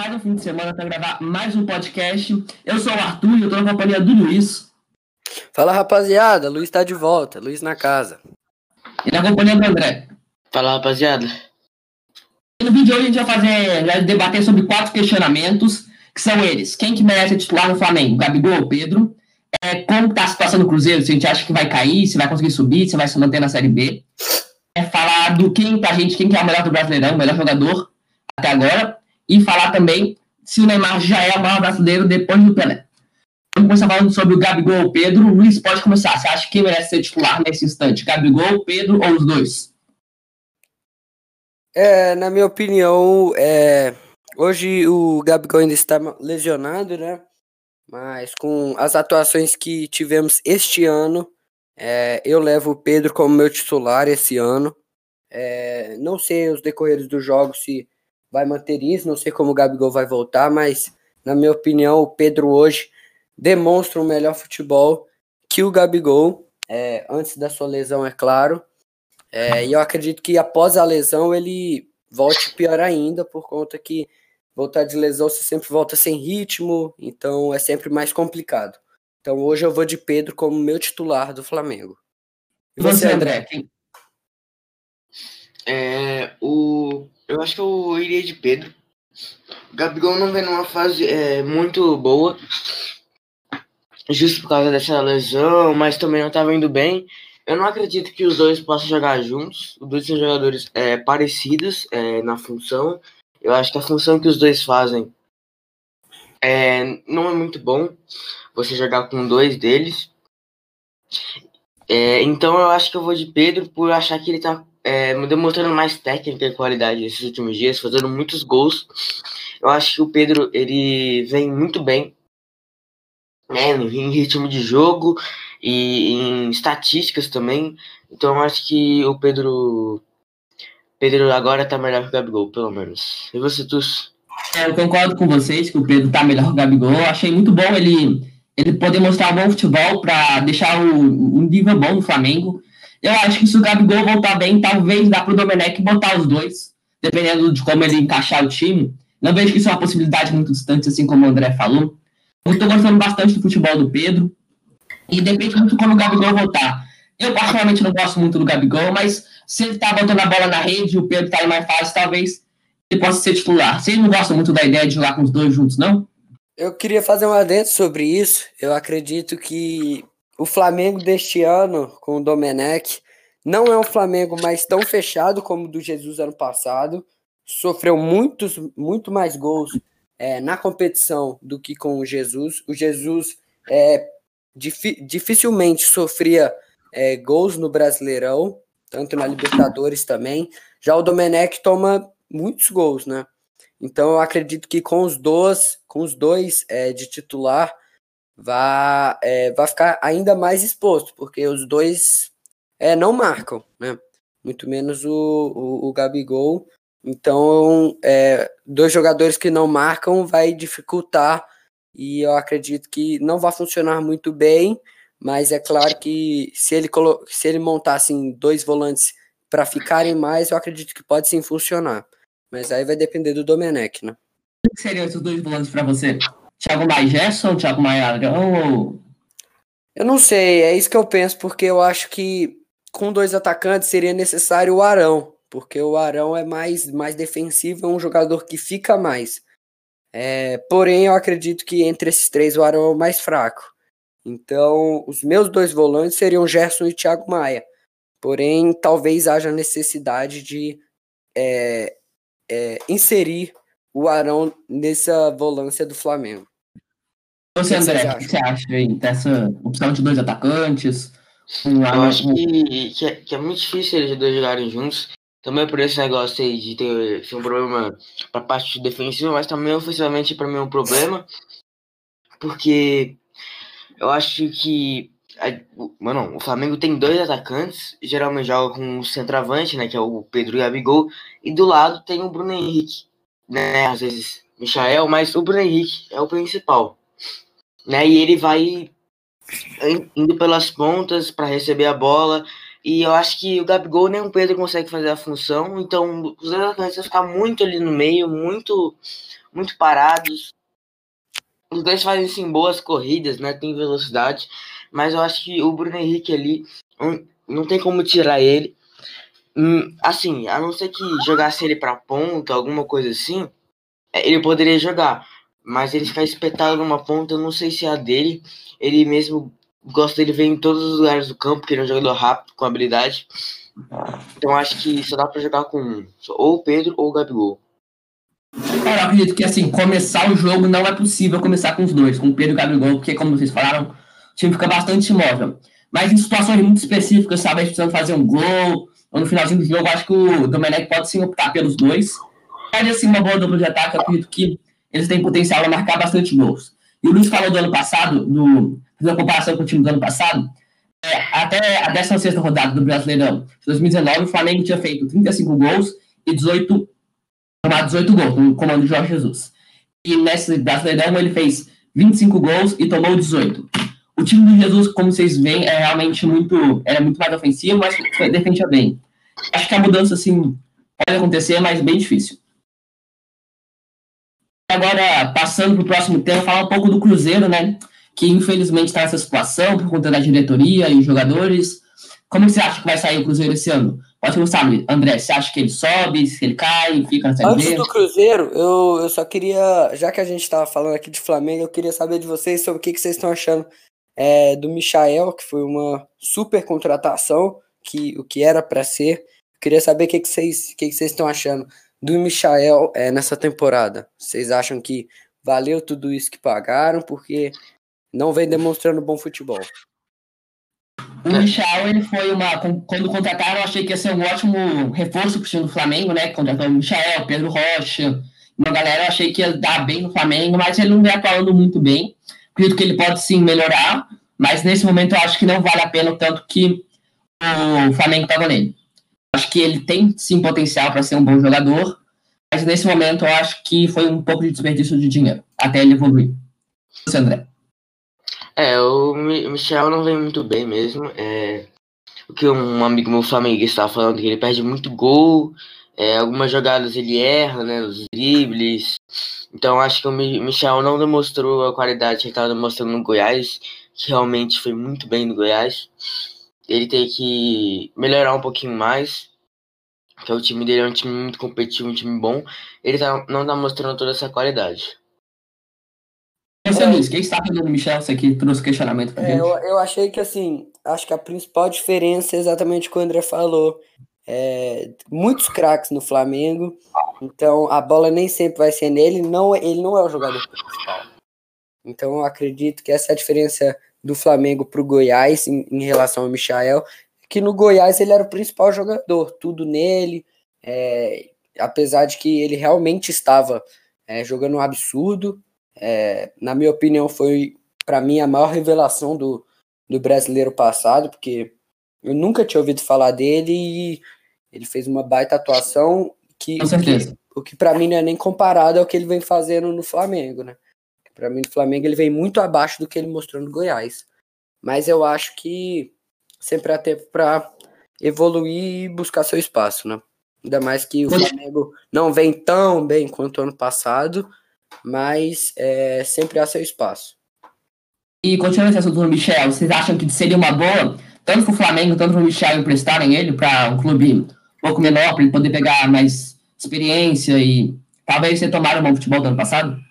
mais um fim de semana para gravar mais um podcast. Eu sou o Arthur e eu estou na companhia do Luiz. Fala, rapaziada. Luiz está de volta. Luiz na casa. E na companhia do André. Fala, rapaziada. E no vídeo de hoje a gente vai fazer, vai debater sobre quatro questionamentos, que são eles. Quem que merece titular no Flamengo? Gabigol ou Pedro? É, como está a situação do Cruzeiro? Se a gente acha que vai cair, se vai conseguir subir, se vai se manter na Série B. É falar do quem, pra gente, quem que é o melhor do Brasileirão, o melhor jogador até agora. E falar também se o Neymar já é o maior brasileiro depois do Pelé. Vamos começar falando sobre o Gabigol Pedro. Luiz pode começar. Você acha que quem merece ser titular nesse instante? Gabigol, Pedro ou os dois? É, na minha opinião, é, hoje o Gabigol ainda está lesionado, né? Mas com as atuações que tivemos este ano, é, eu levo o Pedro como meu titular esse ano. É, não sei os decorreres dos jogos se vai manter isso, não sei como o Gabigol vai voltar, mas na minha opinião, o Pedro hoje demonstra um melhor futebol que o Gabigol, é, antes da sua lesão, é claro. É, e eu acredito que após a lesão ele volte pior ainda, por conta que voltar de lesão você sempre volta sem ritmo, então é sempre mais complicado. Então hoje eu vou de Pedro como meu titular do Flamengo. E você, André? Quem... É, o, eu acho que eu iria de Pedro. O Gabigol não vem numa fase é, muito boa, justo por causa dessa lesão, mas também não estava indo bem. Eu não acredito que os dois possam jogar juntos. Os dois são jogadores é, parecidos é, na função. Eu acho que a função que os dois fazem é, não é muito bom você jogar com dois deles. É, então eu acho que eu vou de Pedro por achar que ele tá é, demonstrando mais técnica e qualidade nesses últimos dias, fazendo muitos gols. Eu acho que o Pedro ele vem muito bem né, em ritmo de jogo e em estatísticas também. Então eu acho que o Pedro Pedro agora tá melhor que o Gabigol, pelo menos. E você, Tus? É, eu concordo com vocês que o Pedro tá melhor que o Gabigol. Eu achei muito bom ele, ele poder mostrar bom futebol para deixar o, um nível bom no Flamengo. Eu acho que se o Gabigol voltar bem, talvez dá pro Domenech botar os dois, dependendo de como ele encaixar o time. Não vejo que isso é uma possibilidade muito distante, assim como o André falou. Eu tô gostando bastante do futebol do Pedro. E depende muito como o Gabigol voltar. Eu, particularmente, não gosto muito do Gabigol, mas se ele tá botando a bola na rede e o Pedro tá aí mais fácil, talvez ele possa ser titular. Vocês não gostam muito da ideia de jogar com os dois juntos, não? Eu queria fazer um adendo sobre isso. Eu acredito que o Flamengo deste ano, com o Domenech, não é um Flamengo mais tão fechado como o do Jesus ano passado. Sofreu muitos, muito mais gols é, na competição do que com o Jesus. O Jesus é, dificilmente sofria é, gols no Brasileirão, tanto na Libertadores também. Já o Domenech toma muitos gols, né? Então eu acredito que com os dois, com os dois é, de titular, vai, é, vai ficar ainda mais exposto, porque os dois é, não marcam, né? Muito menos o, o, o Gabigol. Então, é, dois jogadores que não marcam vai dificultar e eu acredito que não vai funcionar muito bem, mas é claro que se ele, se ele montasse assim, dois volantes para ficarem mais, eu acredito que pode sim funcionar. Mas aí vai depender do Domenech, né? Que seriam esses dois volantes para você? Thiago Maia Gerson, Thiago Maia? Eu não sei, é isso que eu penso, porque eu acho que com dois atacantes seria necessário o Arão, porque o Arão é mais, mais defensivo, é um jogador que fica mais. É, porém, eu acredito que entre esses três o Arão é o mais fraco. Então, os meus dois volantes seriam Gerson e Thiago Maia. Porém, talvez haja necessidade de é, é, inserir o Arão nessa volância do Flamengo. Você, André, o que você acha aí dessa opção de dois atacantes? Um eu acho que, que, é, que, é, muito difícil eles dois jogarem juntos. Também por esse negócio aí de ter, ser um problema para parte defensiva, mas também ofensivamente para mim é um problema. Porque eu acho que. Mano, o Flamengo tem dois atacantes, geralmente joga com o centroavante, né? Que é o Pedro e Abigol, e do lado tem o Bruno Henrique, né? Às vezes Michael, mas o Bruno Henrique é o principal né? E ele vai indo pelas pontas para receber a bola. E eu acho que o Gabigol nem o Pedro consegue fazer a função. Então, os dois atacantes vão ficar muito ali no meio, muito, muito parados. Os dois fazem sim boas corridas, né? Tem velocidade. Mas eu acho que o Bruno Henrique ali não, não tem como tirar ele. Hum, assim, a não ser que jogasse ele pra ponta, alguma coisa assim, é, ele poderia jogar. Mas ele ficar espetado numa ponta, eu não sei se é a dele. Ele mesmo gosta dele ver em todos os lugares do campo, porque ele é um jogador rápido, com habilidade. Então acho que só dá pra jogar com ou o Pedro ou o Gabigol. eu acredito que assim, começar o jogo não é possível começar com os dois, com o Pedro e o Gabigol, porque como vocês falaram, o time fica bastante imóvel. Mas em situações muito específicas, talvez precisando fazer um gol, ou no finalzinho do jogo, acho que o Domenech pode sim optar pelos dois. Mas assim, uma boa dupla de ataque, eu acredito que eles têm potencial a marcar bastante gols. E o Luiz falou do ano passado, do, fez comparação com o time do ano passado, é, até a 16 rodada do Brasileirão de 2019, o Flamengo tinha feito 35 gols e 18, tomado 18 gols, no comando de Jorge Jesus. E nesse Brasileirão ele fez 25 gols e tomou 18. O time do Jesus, como vocês veem, é realmente muito, é muito mais ofensivo, mas defendia bem. Acho que a mudança, assim, pode acontecer, mas bem difícil. Agora, passando para o próximo tema, falar um pouco do Cruzeiro, né? Que infelizmente está nessa situação por conta da diretoria e jogadores. Como você acha que vai sair o Cruzeiro esse ano? Pode começar, André. Você acha que ele sobe, se ele cai, fica na Série Antes do Cruzeiro, eu, eu só queria, já que a gente estava falando aqui de Flamengo, eu queria saber de vocês sobre o que, que vocês estão achando é, do Michael, que foi uma super contratação, que o que era para ser. Eu queria saber o que, que, vocês, o que, que vocês estão achando do Michael é, nessa temporada? Vocês acham que valeu tudo isso que pagaram? Porque não vem demonstrando bom futebol. O Michel, ele foi uma. Quando contrataram, eu achei que ia ser um ótimo reforço pro time do Flamengo, né? Contratou o Michel, Pedro Rocha. Uma galera, eu achei que ia dar bem no Flamengo, mas ele não vem atuando muito bem. Acredito que ele pode sim melhorar, mas nesse momento eu acho que não vale a pena o tanto que o Flamengo estava nele. Acho que ele tem sim potencial para ser um bom jogador, mas nesse momento eu acho que foi um pouco de desperdício de dinheiro até ele evoluir. Você, André? É, o Michel não vem muito bem mesmo. É, o que um amigo meu flamenguista estava falando que ele perde muito gol, é, algumas jogadas ele erra, né, os dribles. Então acho que o Michel não demonstrou a qualidade que ele estava demonstrando no Goiás, que realmente foi muito bem no Goiás ele tem que melhorar um pouquinho mais. Que o time dele é um time muito competitivo, um time bom. Ele tá, não tá mostrando toda essa qualidade. Esse é Luiz, quem está fazendo Michel? Você aqui trouxe questionamento pra é, gente. Eu, eu achei que assim, acho que a principal diferença é exatamente o que o André falou. É, muitos craques no Flamengo, então a bola nem sempre vai ser nele, não, ele não é o jogador principal. Então eu acredito que essa é a diferença do Flamengo para o Goiás em, em, relação ao Michael, que no Goiás ele era o principal jogador, tudo nele, é, apesar de que ele realmente estava é, jogando um absurdo, é, na minha opinião foi para mim a maior revelação do, do brasileiro passado, porque eu nunca tinha ouvido falar dele e ele fez uma baita atuação que, Com certeza. que o que para mim não é nem comparado ao que ele vem fazendo no Flamengo, né? Para mim, o Flamengo ele vem muito abaixo do que ele mostrou no Goiás. Mas eu acho que sempre há tempo para evoluir e buscar seu espaço, né? Ainda mais que o Flamengo não vem tão bem quanto ano passado, mas é, sempre há seu espaço. E continuando esse assunto do Michel, vocês acham que seria uma boa, tanto para o Flamengo, tanto para o Michel emprestarem ele para um clube um pouco menor, para ele poder pegar mais experiência e talvez retomar o bom futebol do ano passado?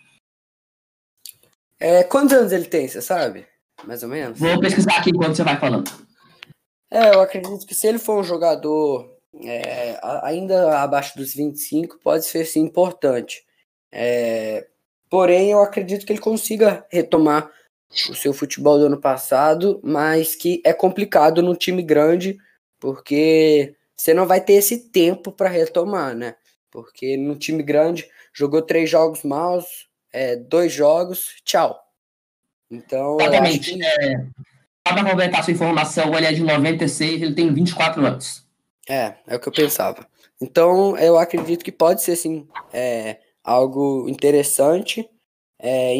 É, quantos anos ele tem, você sabe? Mais ou menos? Vou pesquisar aqui enquanto você vai falando. É, eu acredito que se ele for um jogador é, ainda abaixo dos 25, pode ser sim importante. É, porém, eu acredito que ele consiga retomar o seu futebol do ano passado, mas que é complicado no time grande, porque você não vai ter esse tempo para retomar, né? Porque no time grande jogou três jogos maus, é, dois jogos, tchau. Então. Exatamente. Que... É, só para completar sua informação, ele é de 96, ele tem 24 anos. É, é o que eu pensava. Então, eu acredito que pode ser, sim, é, algo interessante é,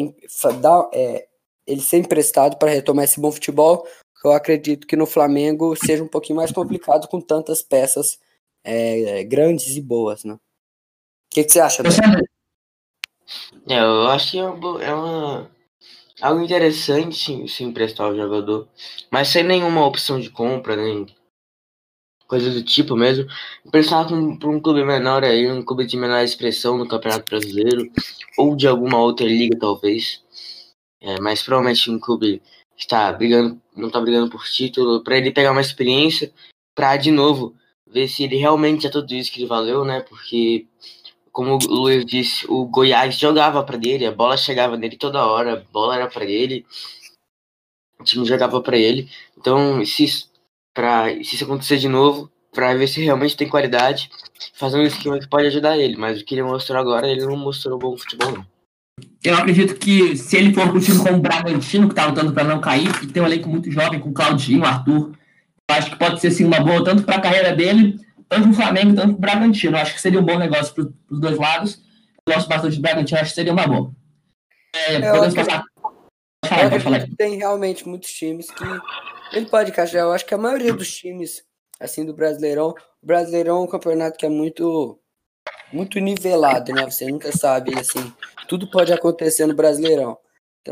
dar, é, ele ser emprestado para retomar esse bom futebol, eu acredito que no Flamengo seja um pouquinho mais complicado com tantas peças é, grandes e boas, né? O que, que você acha? É, eu acho que é uma, é uma algo interessante se emprestar o jogador, mas sem nenhuma opção de compra, nem coisa do tipo mesmo. Emprestar para um clube menor aí, um clube de menor expressão no Campeonato Brasileiro, ou de alguma outra liga, talvez. É, mas provavelmente um clube que está brigando, não está brigando por título, para ele pegar uma experiência, para de novo ver se ele realmente é tudo isso que ele valeu, né? Porque como o Luiz disse, o Goiás jogava para ele, a bola chegava nele toda hora, a bola era para ele, o time jogava para ele. Então, se, pra, se isso acontecer de novo, para ver se realmente tem qualidade, fazer um esquema que pode ajudar ele. Mas o que ele mostrou agora, ele não mostrou bom futebol, não. Eu acredito que se ele for para um time como o Bragantino, que está lutando para não cair, e tem um elenco muito jovem com Claudinho, Arthur, eu acho que pode ser sim uma boa, tanto para a carreira dele tanto o Flamengo tanto o Bragantino. Acho que seria um bom negócio para os dois lados. Eu gosto bastante do Bragantino, acho que seria uma boa. É, é podemos passar. Eu tem realmente muitos times que ele pode encaixar. Eu acho que a maioria dos times assim do Brasileirão, o Brasileirão é um campeonato que é muito muito nivelado, né? Você nunca sabe assim, tudo pode acontecer no Brasileirão.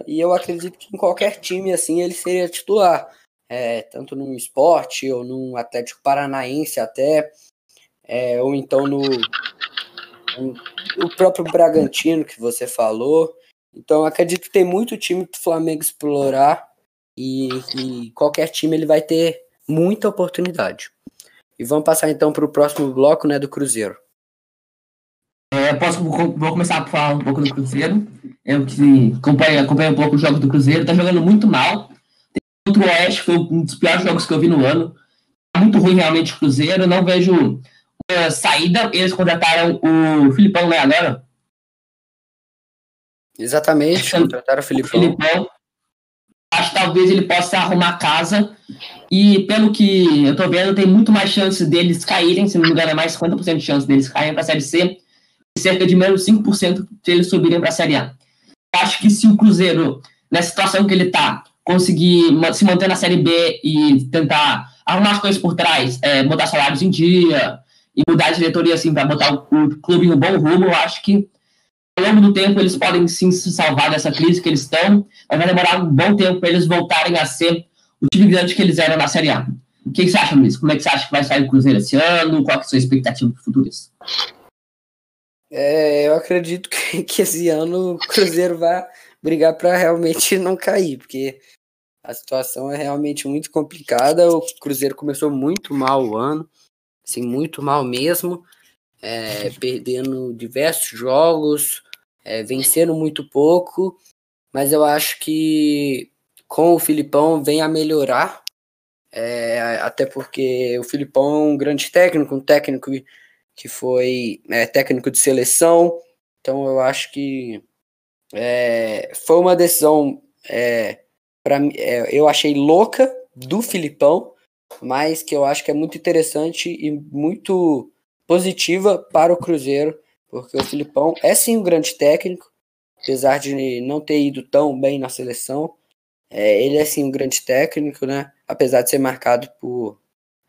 E eu acredito que em qualquer time assim ele seria titular, é, tanto no esporte ou no Atlético Paranaense até é, ou então no, no, o próprio Bragantino que você falou. Então acredito que tem muito time para o Flamengo explorar e, e, qualquer time ele vai ter muita oportunidade. E vamos passar então para o próximo bloco, né, do Cruzeiro. É, posso vou começar a falar um pouco do Cruzeiro. Eu que acompanho, acompanho um pouco o jogo do Cruzeiro, tá jogando muito mal. Contra o Oeste foi um dos piores jogos que eu vi no ano. Tá muito ruim realmente o Cruzeiro. Não vejo saída, eles contrataram o Filipão, né, agora? Exatamente, contrataram o Filipão. Filipão. Acho que talvez ele possa arrumar casa. E pelo que eu tô vendo, tem muito mais chance deles caírem, se não me engano, é mais 50% de chance deles caírem para a Série C, e cerca de menos 5% de eles subirem para a Série A. Acho que se o Cruzeiro, nessa situação que ele tá, conseguir se manter na Série B e tentar arrumar as coisas por trás, é, botar salários em dia, e mudar a diretoria assim para botar o, clube no bom rumo, eu acho que ao longo do tempo eles podem sim se salvar dessa crise que eles estão, mas vai demorar um bom tempo para eles voltarem a ser o time grande que eles eram na Série A. O que, que você acha, Luiz? Como é que você acha que vai sair o Cruzeiro esse ano? Qual é a sua expectativa para o futuro? É, eu acredito que, que esse ano o Cruzeiro vai brigar para realmente não cair, porque a situação é realmente muito complicada. O Cruzeiro começou muito mal o ano assim, muito mal mesmo, é, perdendo diversos jogos, é, vencendo muito pouco, mas eu acho que com o Filipão vem a melhorar, é, até porque o Filipão é um grande técnico, um técnico que foi é, técnico de seleção, então eu acho que é, foi uma decisão é, para é, eu achei louca do Filipão, mas que eu acho que é muito interessante e muito positiva para o Cruzeiro, porque o Filipão é sim um grande técnico, apesar de não ter ido tão bem na seleção. É, ele é sim um grande técnico, né? Apesar de ser marcado por,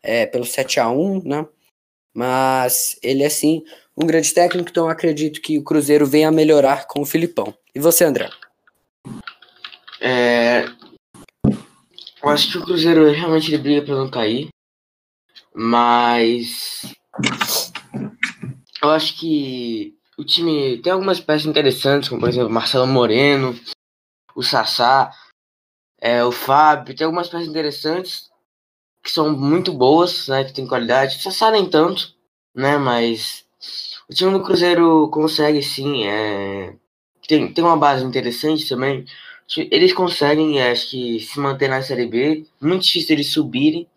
é, pelo 7 a 1 né? Mas ele é sim um grande técnico, então acredito que o Cruzeiro venha a melhorar com o Filipão. E você, André? É, eu acho que o Cruzeiro realmente ele briga para não cair. Mas. Eu acho que o time tem algumas peças interessantes, como por exemplo Marcelo Moreno, o Sassá, é, o Fábio, tem algumas peças interessantes que são muito boas, né? Que tem qualidade. O Sassá nem tanto, né? Mas o time do Cruzeiro consegue sim. É, tem, tem uma base interessante também. Eles conseguem, acho que, se manter na Série B. Muito difícil eles subirem.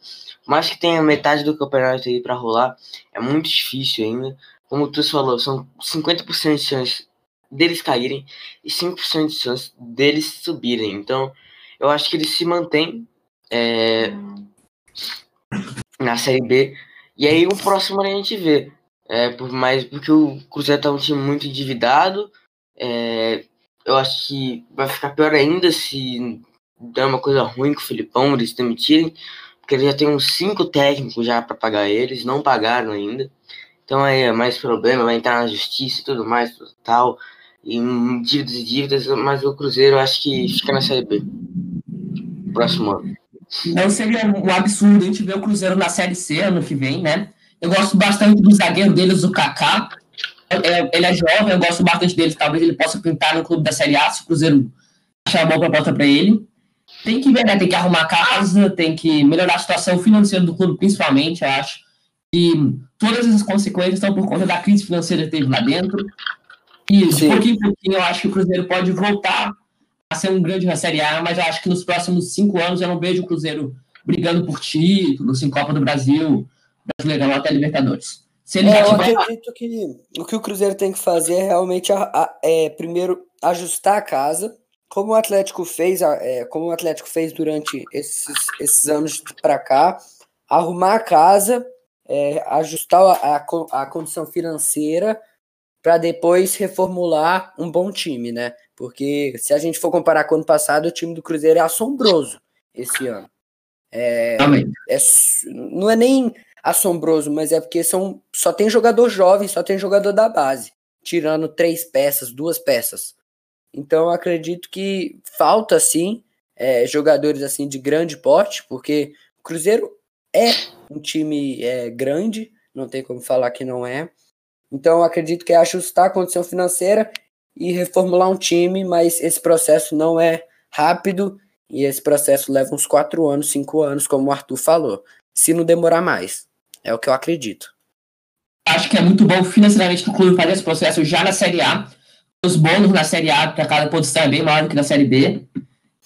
Mas que tem a metade do campeonato aí para rolar. É muito difícil ainda. Como tu falou, são 50% de chance deles caírem e 5% de chance deles subirem. Então, eu acho que eles se mantêm é, na Série B. E aí o próximo a gente vê. É, por mais porque o Cruzeiro tá um time muito endividado. É, eu acho que vai ficar pior ainda se dar uma coisa ruim com o Filipão, eles demitirem, porque eles já tem uns cinco técnicos já para pagar eles, não pagaram ainda. Então aí é mais problema, vai entrar na justiça e tudo mais, tal, e dívidas e dívidas, mas o Cruzeiro acho que fica na Série B. Próximo ano. Não seria um absurdo a gente ver o Cruzeiro na Série C ano que vem, né? Eu gosto bastante do zagueiro deles, o Kaká. É, ele é jovem, eu gosto bastante dele. Talvez ele possa pintar no clube da Série A, se o Cruzeiro achar uma boa proposta para ele. Tem que ver, né? Tem que arrumar casa, tem que melhorar a situação financeira do clube, principalmente, eu acho. E todas as consequências estão por conta da crise financeira que teve lá dentro. E de pouquinho em pouquinho eu acho que o Cruzeiro pode voltar a ser um grande na Série A, mas eu acho que nos próximos cinco anos eu não vejo o Cruzeiro brigando por títulos, em Copa do Brasil, Brasileirão até Libertadores. Se ele é, eu acredito que o que o Cruzeiro tem que fazer é realmente a, a, é, primeiro ajustar a casa, como o Atlético fez, é, como o Atlético fez durante esses, esses anos para cá, arrumar a casa, é, ajustar a, a, a condição financeira para depois reformular um bom time, né? Porque se a gente for comparar com o ano passado, o time do Cruzeiro é assombroso esse ano. É, é, não é nem assombroso, mas é porque são só tem jogador jovem, só tem jogador da base, tirando três peças, duas peças. Então acredito que falta sim é, jogadores assim de grande porte, porque o Cruzeiro é um time é, grande, não tem como falar que não é. Então acredito que é ajustar a condição financeira e reformular um time, mas esse processo não é rápido e esse processo leva uns quatro anos, cinco anos, como o Arthur falou, se não demorar mais. É o que eu acredito. Acho que é muito bom financeiramente que o clube fazer esse processo já na Série A. Os bônus na Série A para cada posição é bem maior do que na Série B.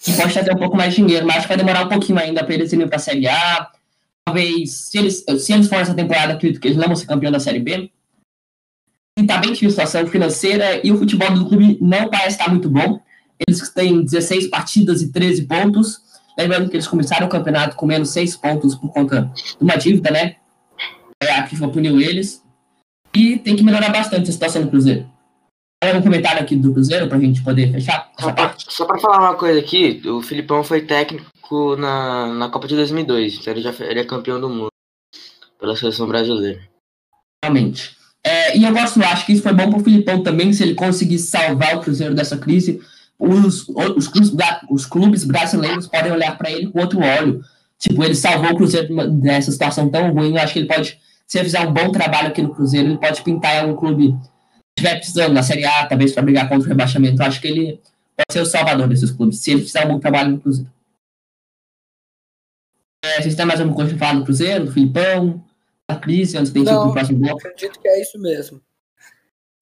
E pode trazer um pouco mais de dinheiro, mas acho que vai demorar um pouquinho ainda para eles irem para a Série A. Talvez, se eles, se eles forem essa temporada, acredito que eles não vão ser campeão da Série B está bem difícil a situação financeira e o futebol do clube não parece estar muito bom. Eles têm 16 partidas e 13 pontos. Lembrando que eles começaram o campeonato com menos 6 pontos por conta de uma dívida, né? A FIFA puniu eles. E tem que melhorar bastante a situação do Cruzeiro. Tem um comentário aqui do Cruzeiro para a gente poder fechar? Só para falar uma coisa aqui, o Filipão foi técnico na, na Copa de 2002, então ele já foi, ele é campeão do mundo pela seleção brasileira. Realmente. É, e eu gosto, acho que isso foi bom para o Filipão também, se ele conseguir salvar o Cruzeiro dessa crise. Os, os, clubes, os clubes brasileiros podem olhar para ele com outro olho. Tipo, ele salvou o Cruzeiro dessa situação tão ruim. Eu acho que ele pode, se ele fizer um bom trabalho aqui no Cruzeiro, ele pode pintar em algum clube que estiver precisando na Série A, talvez para brigar contra o rebaixamento. Eu acho que ele pode ser o salvador desses clubes, se ele fizer um bom trabalho no Cruzeiro. É, vocês têm mais alguma coisa para falar do Cruzeiro, do Filipão? a crise antes de ir pro próximo bloco? Acredito que é isso mesmo.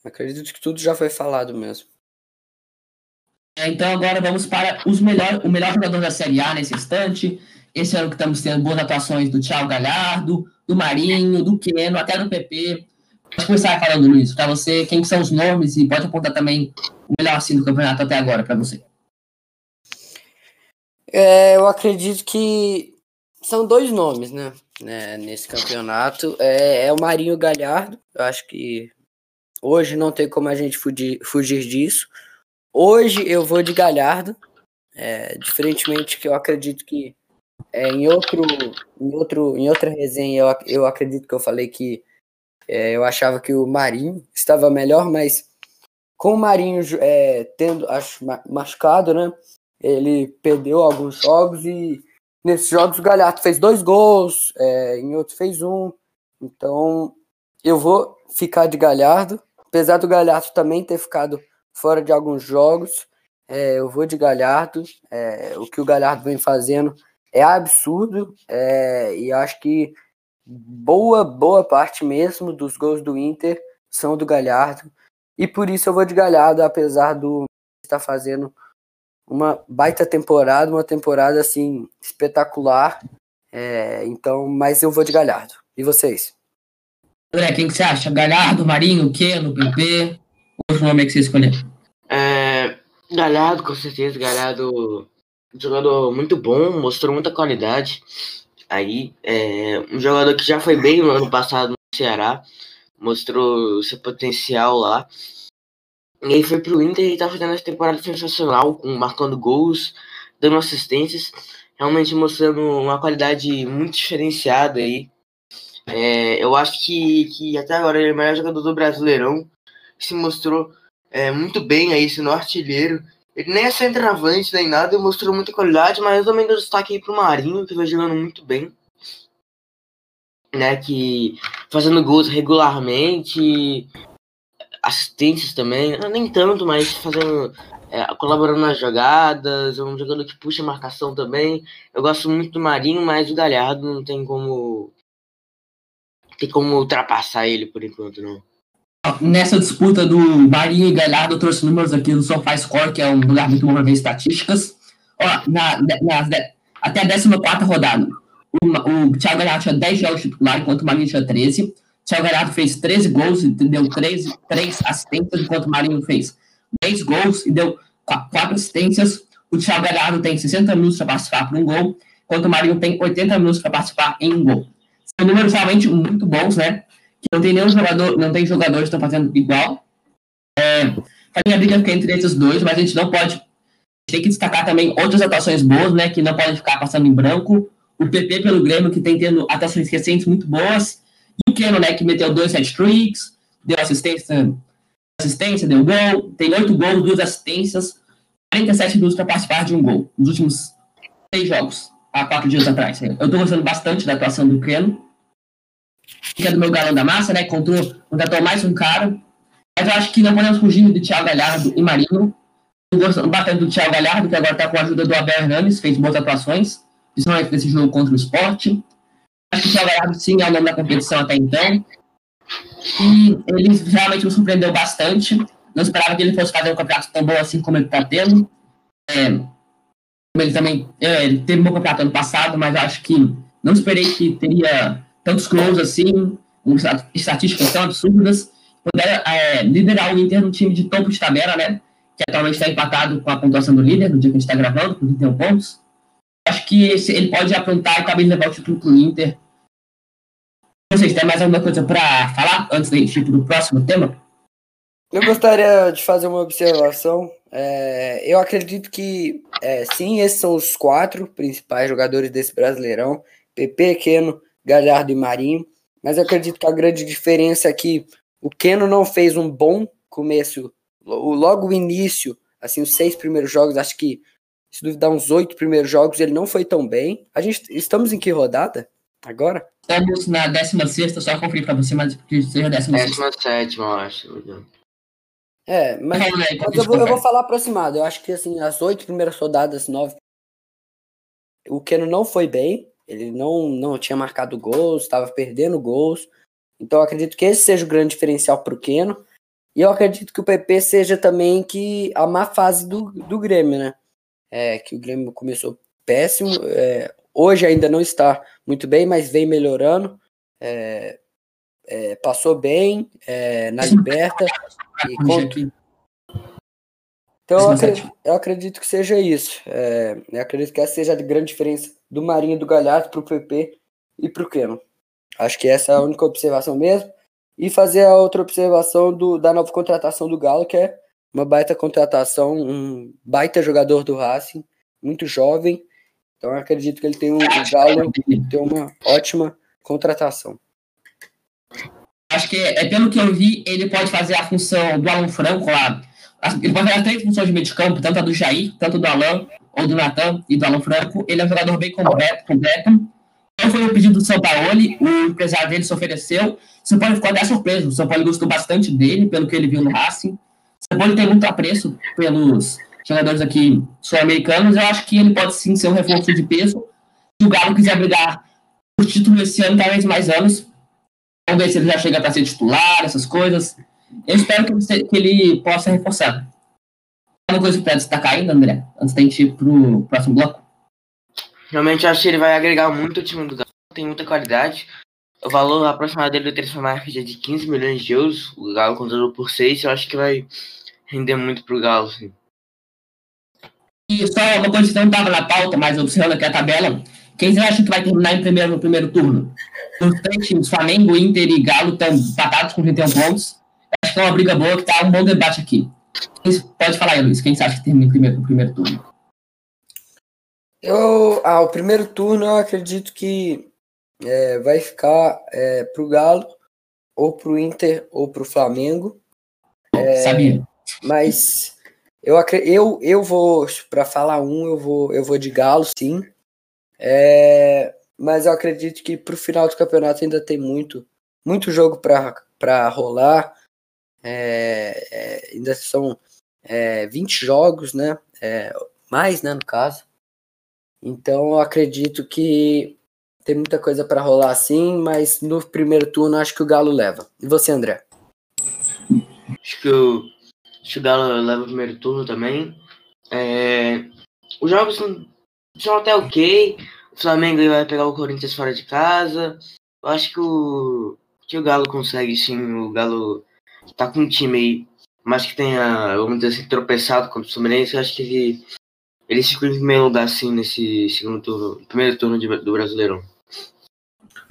Acredito que tudo já foi falado mesmo. É, então agora vamos para os melhor, o melhor jogador da Série A nesse instante. Esse ano que estamos tendo boas atuações do Thiago Galhardo, do Marinho, do Queno, até do PP. Pode começar falando, Luiz, para você, quem são os nomes e pode apontar também o melhor assim do campeonato até agora para você. É, eu acredito que são dois nomes, né? né, nesse campeonato é, é, o Marinho Galhardo. Eu acho que hoje não tem como a gente fugir, fugir disso. Hoje eu vou de Galhardo, é, diferentemente que eu acredito que é, em outro em outro em outra resenha eu, eu acredito que eu falei que é, eu achava que o Marinho estava melhor, mas com o Marinho é, tendo acho machucado, né? Ele perdeu alguns jogos e Nesses jogos, o Galhardo fez dois gols, é, em outro fez um. Então, eu vou ficar de Galhardo. Apesar do Galhardo também ter ficado fora de alguns jogos, é, eu vou de Galhardo. É, o que o Galhardo vem fazendo é absurdo. É, e acho que boa, boa parte mesmo dos gols do Inter são do Galhardo. E por isso eu vou de Galhardo, apesar do estar fazendo uma baita temporada, uma temporada assim espetacular. É, então, mas eu vou de Galhardo. E vocês? André, quem que você acha? Galhardo, Marinho, Keno, PP? Outro nome que você escolher? É, Galhardo, com certeza. Galhardo, um jogador muito bom, mostrou muita qualidade. Aí, é, um jogador que já foi bem no ano passado no Ceará, mostrou seu potencial lá. E aí foi pro Inter e tá fazendo essa temporada sensacional, com, marcando gols, dando assistências, realmente mostrando uma qualidade muito diferenciada aí. É, eu acho que, que até agora ele é o melhor jogador do Brasileirão, se mostrou é, muito bem aí, sendo artilheiro. Ele nem é centroavante nem nada, mostrou muita qualidade, mas eu também dou destaque aí pro Marinho, que vai jogando muito bem. Né, que fazendo gols regularmente, assistências também, nem tanto, mas fazendo é, colaborando nas jogadas, é um jogador que puxa a marcação também. Eu gosto muito do Marinho, mas o Galhardo não tem como tem como ultrapassar ele por enquanto, não. Nessa disputa do Marinho e Galhardo, eu trouxe números aqui do SofaScore, que é um lugar muito bom para ver estatísticas. Ó, na, na, até a 14 rodada, o, o Thiago Galhardo tinha 10 jogos titular, enquanto o Marinho tinha 13. O Thiago Galhardo fez 13 gols e deu 3, 3 assistências, enquanto o Marinho fez 10 gols e deu 4 assistências. O Thiago Galhardo tem 60 minutos para participar por um gol, enquanto o Marinho tem 80 minutos para participar em um gol. São números realmente muito bons, né? Que não tem nenhum jogador, não tem jogadores que estão fazendo igual. É, a briga fica entre esses dois, mas a gente não pode. tem que destacar também outras atuações boas, né? Que não podem ficar passando em branco. O PP pelo Grêmio, que tem tendo atuações recentes muito boas. E o Keno, né? Que meteu dois hat-tricks, deu assistência assistência, deu gol, tem oito gols, duas assistências, 47 minutos para participar de um gol nos últimos seis jogos, há quatro dias atrás. Eu estou gostando bastante da atuação do Keno, que é do meu galão da massa, né? Contratou, contratou mais um cara, mas eu acho que não podemos fugir de Thiago Galhardo e Marinho. Bastante do Thiago Galhardo, que agora está com a ajuda do Abel Hernandes, fez boas atuações, principalmente nesse jogo contra o esporte. Acho que o Thiago Galhardo, sim, é o nome da competição até então. E ele realmente me surpreendeu bastante. Não esperava que ele fosse fazer um campeonato tão bom assim como ele está tendo. É, ele também é, ele teve um bom campeonato ano passado, mas acho que não esperei que teria tantos gols assim, estatísticas tão absurdas. Poder é, liderar o Inter no time de topo de tabela, né? Que atualmente está empatado com a pontuação do líder, no dia que a gente está gravando, com 31 pontos. Acho que esse, ele pode aprontar e talvez levar o título para o Inter vocês têm mais alguma coisa para falar antes de ir para o próximo tema? Eu gostaria de fazer uma observação. É, eu acredito que, é, sim, esses são os quatro principais jogadores desse Brasileirão: PP, Keno, Galhardo e Marinho. Mas eu acredito que a grande diferença é que o Keno não fez um bom começo, logo o início, assim, os seis primeiros jogos, acho que, se duvidar, uns oito primeiros jogos, ele não foi tão bem. A gente, estamos em que rodada agora? Estamos na 16, só conferir para você, mas que seja 16. 17, eu acho. É, mas, é, mas eu, vou, eu vou falar aproximado. Eu acho que assim, as oito primeiras rodadas, nove. O Keno não foi bem. Ele não, não tinha marcado gols, estava perdendo gols. Então eu acredito que esse seja o grande diferencial para o Keno. E eu acredito que o PP seja também que a má fase do, do Grêmio, né? É, que o Grêmio começou péssimo. É, Hoje ainda não está muito bem, mas vem melhorando. É, é, passou bem é, na liberta. E Então eu acredito, eu acredito, que seja isso. É, eu acredito que essa seja a grande diferença do Marinho do Galhardo para o PP e para o Keno. Acho que essa é a única observação mesmo. E fazer a outra observação do, da nova contratação do Galo, que é uma baita contratação, um baita jogador do Racing, muito jovem, então acredito que ele tem um, o Galo tem uma ótima contratação. Acho que é pelo que eu vi, ele pode fazer a função do Alan Franco lá. Ele pode fazer as três funções de meio de campo, tanto a do Jair, tanto do Alan, ou do Natan e do Alan Franco. Ele é um jogador bem completo. completo. Foi o pedido do São Paulo, o empresário dele se ofereceu. São Paulo ficou até surpreso. O São Paulo gostou bastante dele, pelo que ele viu no Racing. São Paulo tem muito apreço pelos jogadores aqui sul-americanos, eu acho que ele pode sim ser um reforço de peso. Se o Galo quiser brigar por título esse ano, talvez mais anos, vamos ver se ele já chega para ser titular, essas coisas. Eu espero que ele possa reforçar. Alguma coisa para destacar ainda, André, antes da gente ir para o próximo bloco? Realmente acho que ele vai agregar muito o time do Galo, tem muita qualidade. O valor aproximado dele do transfermarket é de 15 milhões de euros. O Galo contratou por 6, eu acho que vai render muito pro Galo, sim. E só uma coisa que não estava na pauta, mas observando aqui a tabela, quem você acha que vai terminar em primeiro no primeiro turno? Os três times, Flamengo, Inter e Galo, estão empatados com 31 pontos. Acho que é uma briga boa, que está um bom debate aqui. Pode falar aí, Luiz, quem você acha que termina em primeiro, primeiro turno? Eu, ah, o primeiro turno eu acredito que é, vai ficar é, pro Galo, ou pro Inter, ou pro Flamengo. É, Sabia. Mas eu, eu, eu vou, para falar um, eu vou, eu vou de Galo, sim. É, mas eu acredito que pro final do campeonato ainda tem muito, muito jogo para rolar. É, é, ainda são é, 20 jogos, né? É, mais, né, no caso. Então eu acredito que tem muita coisa para rolar sim, mas no primeiro turno acho que o Galo leva. E você, André? Acho que o, acho que o Galo leva o primeiro turno também. É, os jogos são, são até ok. O Flamengo vai pegar o Corinthians fora de casa. Eu acho que o, que o Galo consegue sim. O Galo tá com um time aí, mas que tenha, vamos dizer assim, tropeçado contra o Fluminense. Eu acho que ele, ele ficou em primeiro lugar sim nesse segundo turno, primeiro turno de, do Brasileirão.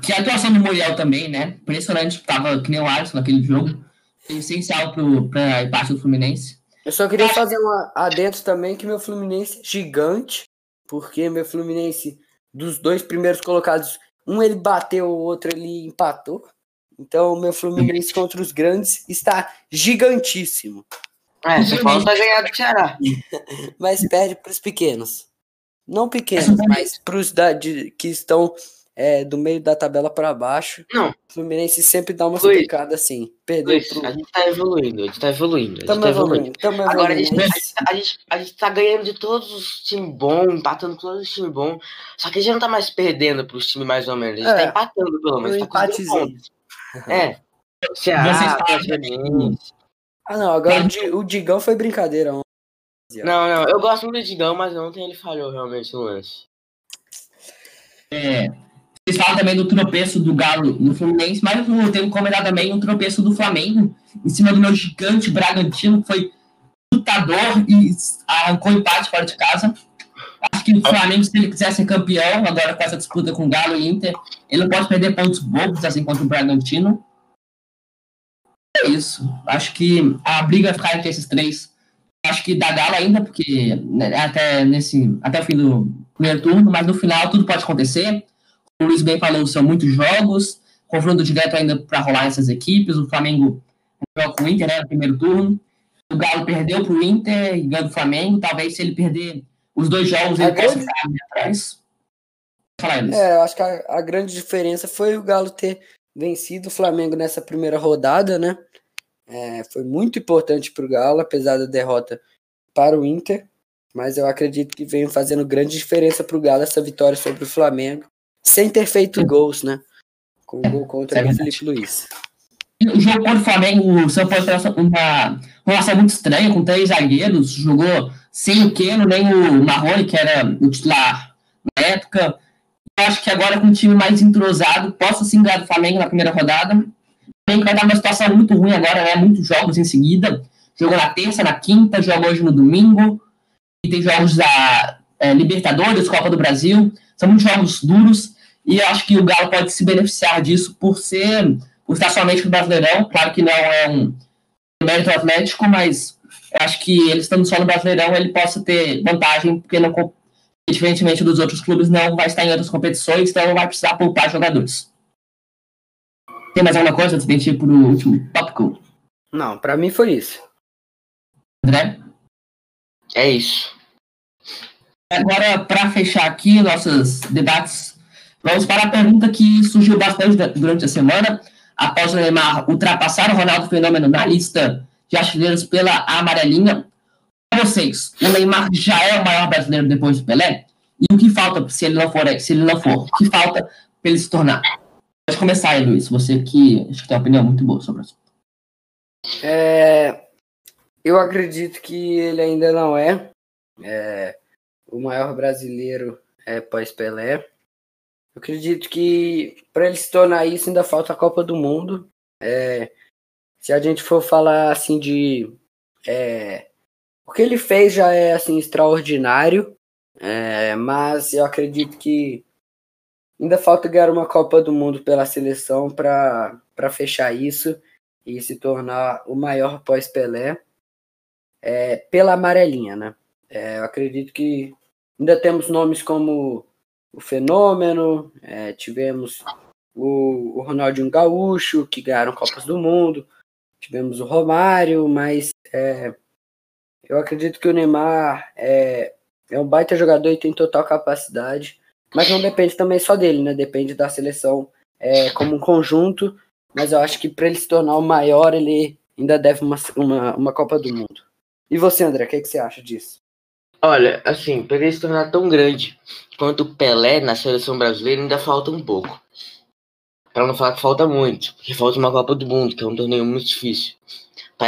Que a atuação do Muriel também, né? Impressionante, tava que nem o Alisson naquele jogo. Essencial para a parte do Fluminense. Eu só queria fazer um adentro também que meu Fluminense é gigante, porque meu Fluminense, dos dois primeiros colocados, um ele bateu, o outro ele empatou. Então o meu Fluminense contra os grandes está gigantíssimo. É, você falta ganhar do Ceará. mas perde para os pequenos. Não pequenos, mas para os que estão é, do meio da tabela para baixo. Não. O Fluminense sempre dá uma picada assim. Perdeu pro... A gente tá evoluindo, a gente tá evoluindo. Estamos tá evoluindo. evoluindo. Agora a gente, a, gente, a, gente, a gente tá ganhando de todos os times bons, empatando todos os times bons. Só que a gente não tá mais perdendo pros times mais ou menos. A gente tá é, tá empatando, pelo menos. Um tá com É. Ceará, Ah, não, agora o, o Digão foi brincadeira. Não, não, eu gosto muito do Digão, mas ontem ele falhou realmente no lance. É, vocês falam também do tropeço do Galo no Fluminense, mas eu tenho que comentar também o tropeço do Flamengo em cima do meu gigante Bragantino, que foi lutador e arrancou empate fora de casa. Acho que o Flamengo, se ele quiser ser campeão, agora com essa disputa com o Galo e Inter, ele não pode perder pontos bobos assim contra o Bragantino. É isso. Acho que a briga vai ficar entre esses três. Acho que dá Galo ainda, porque né, até, nesse, até o fim do primeiro turno, mas no final tudo pode acontecer o Luiz bem falou, são muitos jogos, confronto direto ainda para rolar essas equipes. O Flamengo jogou com o Inter né, no primeiro turno. O Galo perdeu para o Inter e ganhou do Flamengo. Talvez se ele perder os dois jogos, ele ficar ali atrás. É, eu acho que a, a grande diferença foi o Galo ter vencido o Flamengo nessa primeira rodada, né? É, foi muito importante para o Galo, apesar da derrota para o Inter. Mas eu acredito que veio fazendo grande diferença para o Galo essa vitória sobre o Flamengo sem ter feito gols, né? Com o gol contra é o Felipe Luiz. O jogo contra o Flamengo, o São Paulo uma relação muito estranha com três zagueiros, jogou sem o Keno, nem o Marrone, que era o titular na época. Eu acho que agora com um time mais entrosado, possa se enganar do Flamengo na primeira rodada. O Flamengo vai dar uma situação muito ruim agora, né? Muitos jogos em seguida. Jogou na terça, na quinta, jogou hoje no domingo. E tem jogos da é, Libertadores, Copa do Brasil. São muitos jogos duros. E eu acho que o Galo pode se beneficiar disso por ser, por estar somente no Brasileirão. Claro que não é um mérito atlético, mas acho que ele estando só no Brasileirão, ele possa ter vantagem, porque não, diferentemente dos outros clubes, não vai estar em outras competições, então não vai precisar poupar jogadores. Tem mais alguma coisa antes de ir para o último tópico? Não, para mim foi isso. André? É isso. Agora, para fechar aqui nossos debates Vamos para a pergunta que surgiu bastante durante a semana, após o Neymar ultrapassar o Ronaldo Fenômeno na lista de artilheiros pela amarelinha. Para vocês, o Neymar já é o maior brasileiro depois do Pelé? E o que falta se ele não for, se ele não for? O que falta para ele se tornar? Pode começar aí, Luiz. Você que acho que tem uma opinião muito boa sobre isso. É, eu acredito que ele ainda não é, é o maior brasileiro é, pós-Pelé. Eu acredito que para ele se tornar isso ainda falta a Copa do Mundo. É, se a gente for falar assim de é, o que ele fez já é assim extraordinário, é, mas eu acredito que ainda falta ganhar uma Copa do Mundo pela seleção para fechar isso e se tornar o maior pós-Pelé é, pela amarelinha, né? É, eu acredito que Ainda temos nomes como o Fenômeno, é, tivemos o, o Ronaldinho Gaúcho, que ganharam Copas do Mundo, tivemos o Romário, mas é, eu acredito que o Neymar é, é um baita jogador e tem total capacidade, mas não depende também só dele, né? Depende da seleção é, como um conjunto, mas eu acho que para ele se tornar o maior, ele ainda deve uma, uma, uma Copa do Mundo. E você, André, o que, que você acha disso? Olha, assim, para ele se tornar tão grande quanto o Pelé na seleção brasileira, ainda falta um pouco. Para não falar que falta muito, porque falta uma Copa do Mundo, que é um torneio muito difícil. Para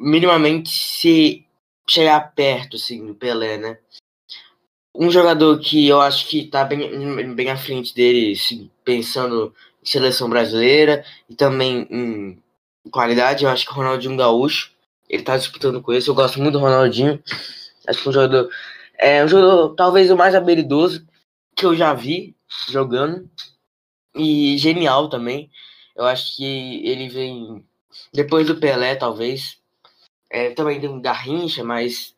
minimamente se chegar perto, assim, do Pelé, né? Um jogador que eu acho que tá bem, bem à frente dele, assim, pensando em seleção brasileira e também em qualidade, eu acho que o Ronaldinho Gaúcho, ele tá disputando com esse. Eu gosto muito do Ronaldinho. Acho que é um jogador. É um jogador talvez o mais habilidoso que eu já vi jogando. E genial também. Eu acho que ele vem depois do Pelé, talvez. É, também tem um Garrincha, mas.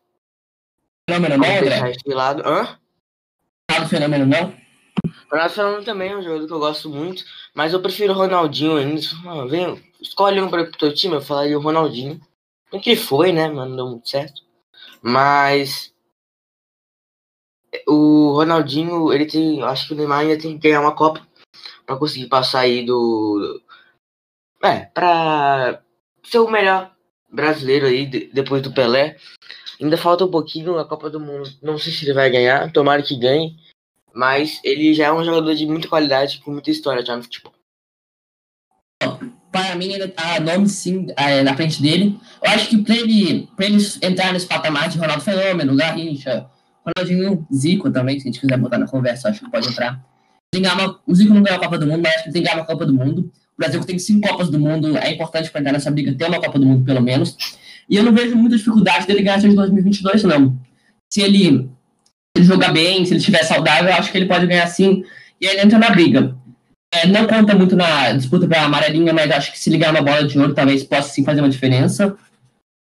Fenômeno não, André? Esse lado. Hã? Tá do fenômeno não? Ronaldo Fenômeno também é um jogador que eu gosto muito, mas eu prefiro o Ronaldinho ainda. Ah, vem, escolhe um para o teu time, eu falaria o Ronaldinho. Que foi, né, mano? Não deu muito certo. Mas o Ronaldinho, ele tem. Acho que o Neymar ainda tem que ganhar uma Copa para conseguir passar aí do. É, pra ser o melhor brasileiro aí de, depois do Pelé. Ainda falta um pouquinho a Copa do Mundo. Não sei se ele vai ganhar, tomara que ganhe. Mas ele já é um jogador de muita qualidade, com muita história já no futebol para mim, ele tá nome sim é, na frente dele. Eu acho que para ele, pra ele entrar nesse patamar de Ronaldo Fenômeno, Garrincha, Ronaldinho Zico também, se a gente quiser botar na conversa, acho que pode entrar. Uma, o Zico não ganhou a Copa do Mundo, mas tem que ganhar uma Copa do Mundo. O Brasil tem cinco Copas do Mundo, é importante para entrar nessa briga ter uma Copa do Mundo, pelo menos. E eu não vejo muita dificuldade dele ganhar essa de 2022, não. Se ele, ele jogar bem, se ele estiver saudável, eu acho que ele pode ganhar sim. E ele entra na briga. É, não conta muito na disputa pela amarelinha, mas acho que se ligar uma bola de ouro talvez possa sim fazer uma diferença.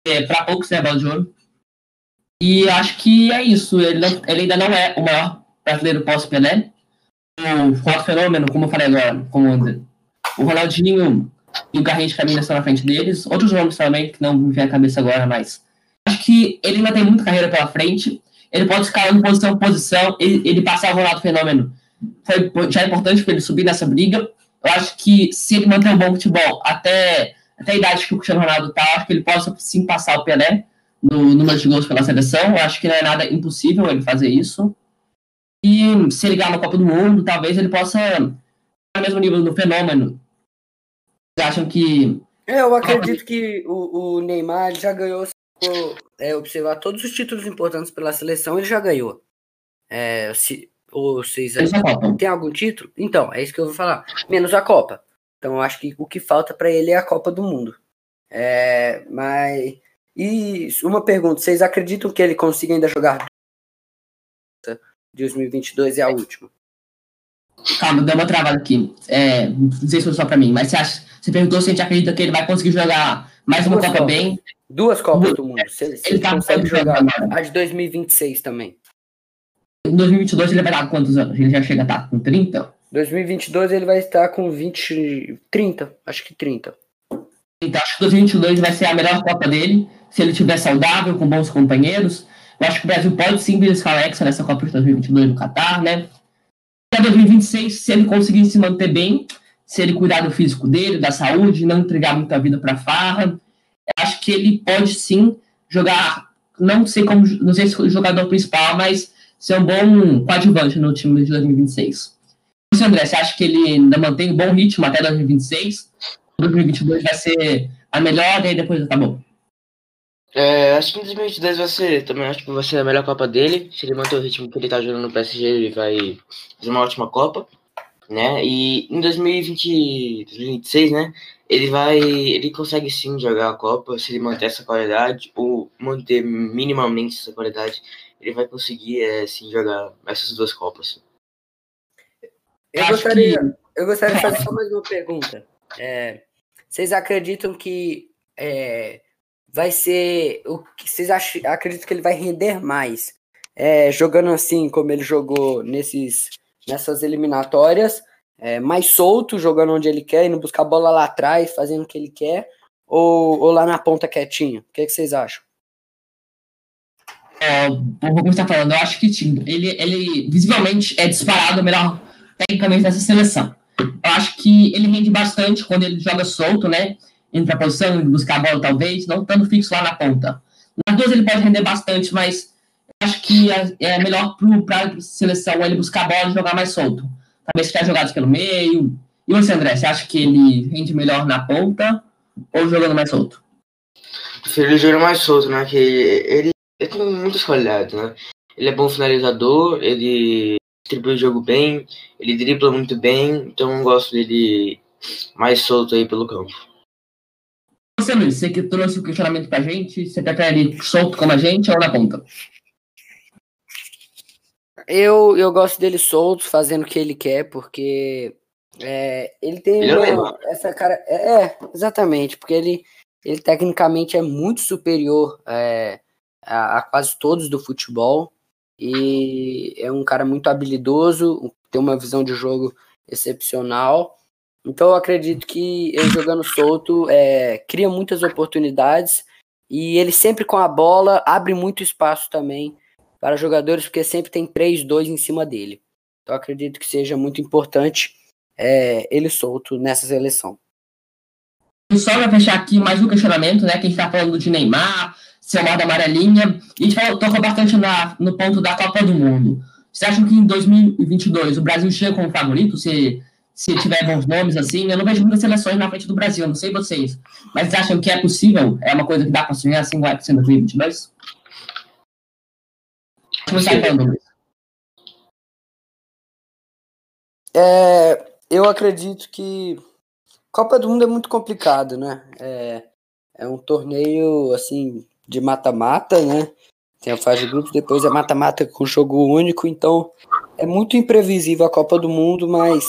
É, para poucos é a bola de ouro. E acho que é isso. Ele, não, ele ainda não é o maior brasileiro pós-Pelé. O Fenômeno, como eu falei agora, como o Ronaldinho e o Garrincha caminham estão na frente deles. Outros nomes também, que não me vem à cabeça agora, mas acho que ele ainda tem muita carreira pela frente. Ele pode ficar em posição posição, ele, ele passar o Ronaldo Fenômeno foi, já é importante para ele subir nessa briga. Eu acho que se ele manter um bom futebol até, até a idade que o Cristiano Ronaldo está, acho que ele possa sim passar o Pelé no número de gols pela seleção. Eu acho que não é nada impossível ele fazer isso. E se ele ganhar uma Copa do Mundo, talvez ele possa no mesmo nível do fenômeno. Vocês acham que. É, eu acredito que o, o Neymar já ganhou, se for é, observar todos os títulos importantes pela seleção, ele já ganhou. É, se, ou vocês tem algum título? Então, é isso que eu vou falar. Menos a Copa. Então, eu acho que o que falta para ele é a Copa do Mundo. É, mas. E uma pergunta: vocês acreditam que ele consiga ainda jogar 2022 é a última? Calma, deu uma travada aqui. É, não sei se foi só para mim, mas você, acha, você perguntou se a gente acredita que ele vai conseguir jogar mais uma Duas Copa Copas. bem. Duas Copas do Mundo. Se, se Ele ele tá consegue jogar agora. a de 2026 também. Em 2022 ele vai dar quantos anos? Ele já chega a estar com 30? 2022 ele vai estar com 20. 30, acho que 30. Então acho que 2022 vai ser a melhor Copa dele, se ele estiver saudável, com bons companheiros. Eu acho que o Brasil pode sim beliscar o Hexa nessa Copa de 2022 no Catar, né? Até 2026, se ele conseguir se manter bem, se ele cuidar do físico dele, da saúde, não entregar muita vida para farra, acho que ele pode sim jogar, não sei como, não sei se o jogador principal, mas ser um bom coadjuvante no time de 2026. Você, André, você acha que ele ainda mantém um bom ritmo até 2026? 2022 vai ser a melhor e depois acabou? É, acho que em 2022 vai ser, também acho que vai ser a melhor Copa dele. Se ele manter o ritmo que ele tá jogando no PSG, ele vai fazer uma ótima Copa, né? E em 2020, 2026, né? Ele vai, ele consegue sim jogar a Copa se ele manter essa qualidade ou manter minimamente essa qualidade. Ele vai conseguir, é, sim, jogar essas duas Copas. Eu Acho gostaria, que- eu gostaria de fazer só mais uma pergunta. É, vocês acreditam que é, vai ser. O que vocês ach- acreditam que ele vai render mais? é, jogando assim como ele jogou nesses, nessas eliminatórias, é, mais solto, jogando onde ele quer, indo buscar a bola lá atrás, fazendo o que ele quer, ou, ou lá na ponta quietinho? O que, é que vocês acham? É, vou começar falando, eu acho que ele, ele visivelmente é disparado melhor tecnicamente nessa seleção. Eu acho que ele rende bastante quando ele joga solto, né? Entra a posição, buscar a bola talvez, não estando fixo lá na ponta. Nas duas ele pode render bastante, mas acho que é, é melhor para a seleção ele buscar a bola e jogar mais solto. Talvez criar jogadas pelo meio. E você, André, você acha que ele rende melhor na ponta ou jogando mais solto? Ele jogando mais solto, né? Que ele, ele tem muitas qualidades, né? Ele é bom finalizador, ele distribui o jogo bem, ele dribla muito bem, então eu gosto dele mais solto aí pelo campo. Você, Luiz, você que trouxe o questionamento pra gente, você prefere ele solto como a gente ou na ponta? Eu, eu gosto dele solto, fazendo o que ele quer, porque é, ele tem ele é uma, essa cara. É, é, exatamente, porque ele, ele tecnicamente é muito superior é, a, a, quase todos do futebol e é um cara muito habilidoso, tem uma visão de jogo excepcional. Então eu acredito que ele jogando solto é, cria muitas oportunidades e ele sempre com a bola abre muito espaço também para jogadores, porque sempre tem 3-2 em cima dele. Então acredito que seja muito importante é, ele solto nessa seleção. Só para fechar aqui mais um questionamento, né? Que a gente está falando de Neymar, ser moda amarelinha. E a gente falou, tocou bastante na, no ponto da Copa do Mundo. Você acha que em 2022 o Brasil chega como favorito? Se, se tiver bons nomes assim? Eu não vejo muitas seleções na frente do Brasil, não sei vocês. Mas vocês acham que é possível? É uma coisa que dá para sonhar assim, vai ser em 2022? É, eu acredito que Copa do Mundo é muito complicado, né? É, é um torneio assim de mata-mata, né? Tem a fase de grupos, depois é mata-mata com jogo único, então é muito imprevisível a Copa do Mundo, mas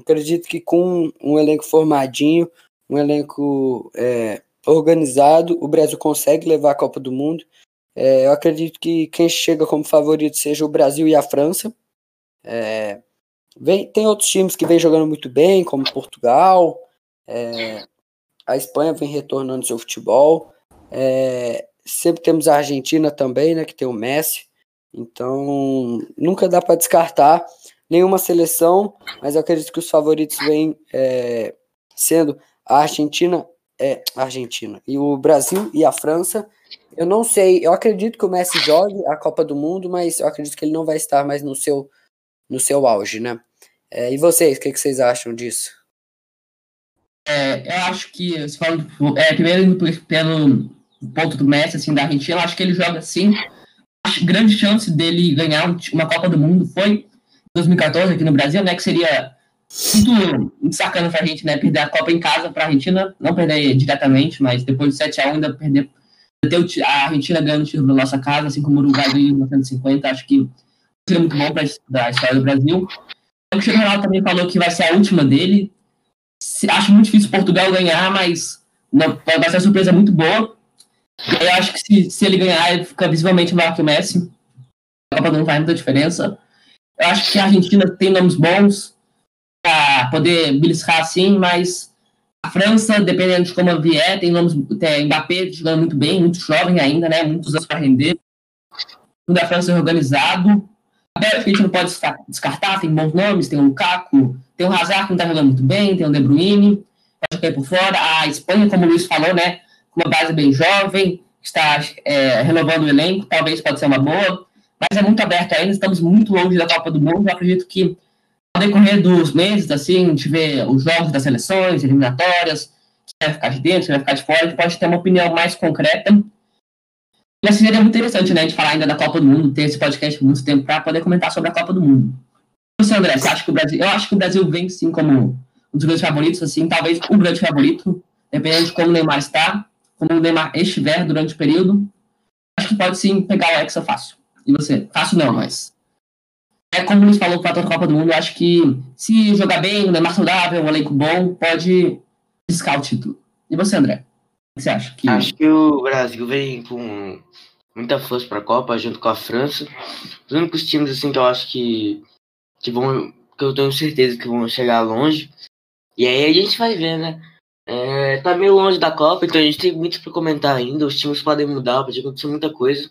acredito que com um elenco formadinho, um elenco é, organizado, o Brasil consegue levar a Copa do Mundo. É, eu acredito que quem chega como favorito seja o Brasil e a França. É, vem, tem outros times que vêm jogando muito bem, como Portugal. É, a Espanha vem retornando seu futebol. É, sempre temos a Argentina também, né, que tem o Messi. Então, nunca dá para descartar nenhuma seleção, mas eu acredito que os favoritos vêm é, sendo a Argentina, é, a Argentina e o Brasil e a França. Eu não sei, eu acredito que o Messi jogue a Copa do Mundo, mas eu acredito que ele não vai estar mais no seu, no seu auge, né? É, e vocês, o que, que vocês acham disso? É, eu acho que, você falando, é, primeiro pelo ponto do Messi, assim, da Argentina, eu acho que ele joga assim. Acho grande chance dele ganhar uma Copa do Mundo foi 2014 aqui no Brasil, né? Que seria muito, muito sacana pra gente, né? Perder a Copa em casa pra Argentina, não perder diretamente, mas depois de 7x1 ainda perder. Ter a Argentina ganhando o título na nossa casa, assim como o Uruguai em 1950, acho que seria muito bom para a história do Brasil. O Cristiano Ronaldo também falou que vai ser a última dele. Acho muito difícil Portugal ganhar, mas não, vai ser uma surpresa muito boa. Eu acho que se, se ele ganhar, ele fica visivelmente maior que o Messi. A Copa não faz muita diferença. Eu acho que a Argentina tem nomes bons para poder beliscar assim, mas a França, dependendo de como vier, tem nomes. Tem Mbappé jogando muito bem, muito jovem ainda, né? Muitos anos para render. O da França é organizado. A Bélgica a gente não pode descartar, tem bons nomes, tem o Lukaku, tem o Hazard que não está jogando muito bem, tem o De Bruyne, pode cair por fora. A Espanha, como o Luiz falou, né? uma base bem jovem, está é, renovando o elenco, talvez pode ser uma boa, mas é muito aberto ainda, estamos muito longe da Copa do Mundo, eu acredito que ao decorrer dos meses, assim, a gente vê os jogos das seleções, eliminatórias, quem vai ficar de dentro, quem vai ficar de fora, a gente pode ter uma opinião mais concreta. E assim seria muito interessante, né, de falar ainda da Copa do Mundo, ter esse podcast por muito tempo para poder comentar sobre a Copa do Mundo. Você, André, você acha que o Brasil. Eu acho que o Brasil vem sim como um dos meus favoritos, assim, talvez o grande favorito, dependendo de como o Neymar está como o Neymar estiver durante o período, acho que pode sim pegar o Hexa fácil. E você? Fácil não, mas. É como o Luiz falou, o fator Copa do Mundo, eu acho que se jogar bem, Neymar saudável, um elenco bom, pode riscar o título. E você, André? O que você acha? Que... Acho que o Brasil vem com muita força para a Copa, junto com a França. Os únicos times assim que eu acho que, que vão, que eu tenho certeza que vão chegar longe. E aí a gente vai ver, né? É, tá meio longe da Copa, então a gente tem muito para comentar ainda. Os times podem mudar, pode acontecer muita coisa.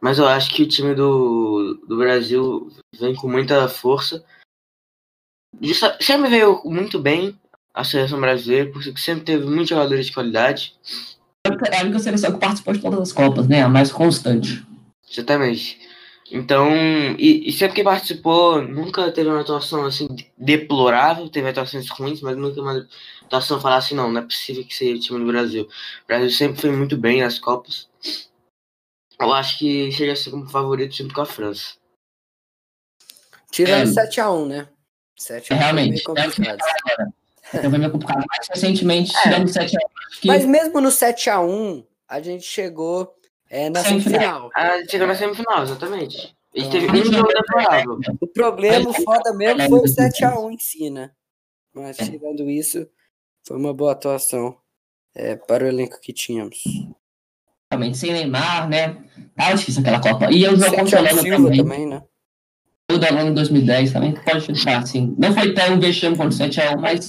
Mas eu acho que o time do, do Brasil vem com muita força. Sempre veio muito bem a seleção brasileira, porque sempre teve muitos jogadores de qualidade. É a única seleção que participou de todas as Copas, né? A mais constante. Exatamente. Então, e, e, sempre que participou, nunca teve uma atuação assim deplorável, teve atuações ruins, mas nunca uma atuação falar assim, não, não é possível que seja o time do Brasil. O Brasil sempre foi muito bem nas Copas. Eu acho que chega a ser como favorito junto com a França. Tirando é. 7x1, né? 7x1 é, realmente. É, eu vou me complicado. Mais recentemente, é. tirando 7x1. Que... Mas mesmo no 7x1, a gente chegou é, na semifinal. A gente chegou na semifinal, exatamente. A gente teve um jogo favorável. O problema, o foda mesmo, foi o 7x1 em si, né? Mas tirando isso, foi uma boa atuação é, para o elenco que tínhamos. Realmente, sem Neymar, né? Tava difícil aquela Copa. E eu jogo contra o também. também, né? O da em 2010 também, pode ficar assim. Não foi tão vexame quanto 7x1, mas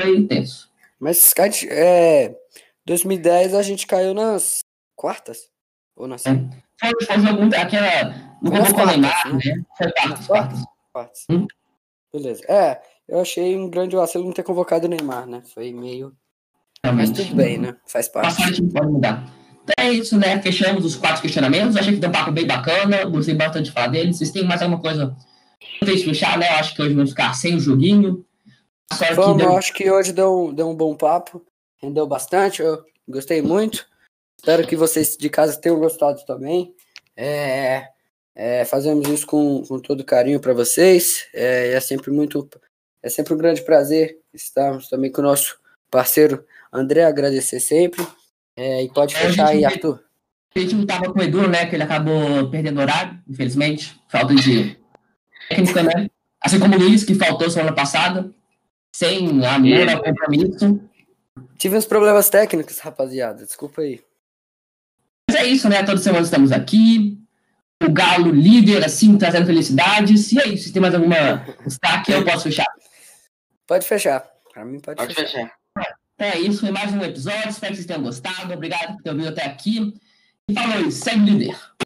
foi intenso. Mas é, 2010 a gente caiu nas quartas? Ou nas. É. Foi, foi jogo aquela. Não foi com o Neymar, né? né? Foi quartas, quartas. quartas. Hum? Beleza. É, eu achei um grande vacilo não ter convocado o Neymar, né? Foi meio. Realmente. Mas tudo bem, né? Faz parte. Passagem pode mudar. É isso, né? Fechamos os quatro questionamentos. Achei que deu um papo bem bacana. Gostei bastante de falar deles. Vocês têm mais alguma coisa pra fechar, né? Eu acho que hoje vamos ficar sem o joguinho. Vamos, deu... acho que hoje deu, deu um bom papo. Rendeu bastante. Eu gostei muito. Espero que vocês de casa tenham gostado também. É, é, fazemos isso com, com todo carinho para vocês. É, é sempre muito. É sempre um grande prazer estarmos também com o nosso parceiro André. Agradecer sempre. É, e pode fechar aí, Arthur. A gente não tava com o Edu, né? Que ele acabou perdendo horário, infelizmente. Falta de técnica, né? Assim como o Luiz, que faltou semana passada. Sem amor ao compromisso. Tive uns problemas técnicos, rapaziada. Desculpa aí. Mas é isso, né? Toda semana estamos aqui. O Galo líder, assim, trazendo felicidades. E é isso. Se tem mais alguma destaque, eu posso fechar. Pode fechar. Pra mim, pode, pode fechar. fechar. É isso, foi mais um episódio. Espero que vocês tenham gostado. Obrigado por ter ouvido até aqui. E falou, segue líder.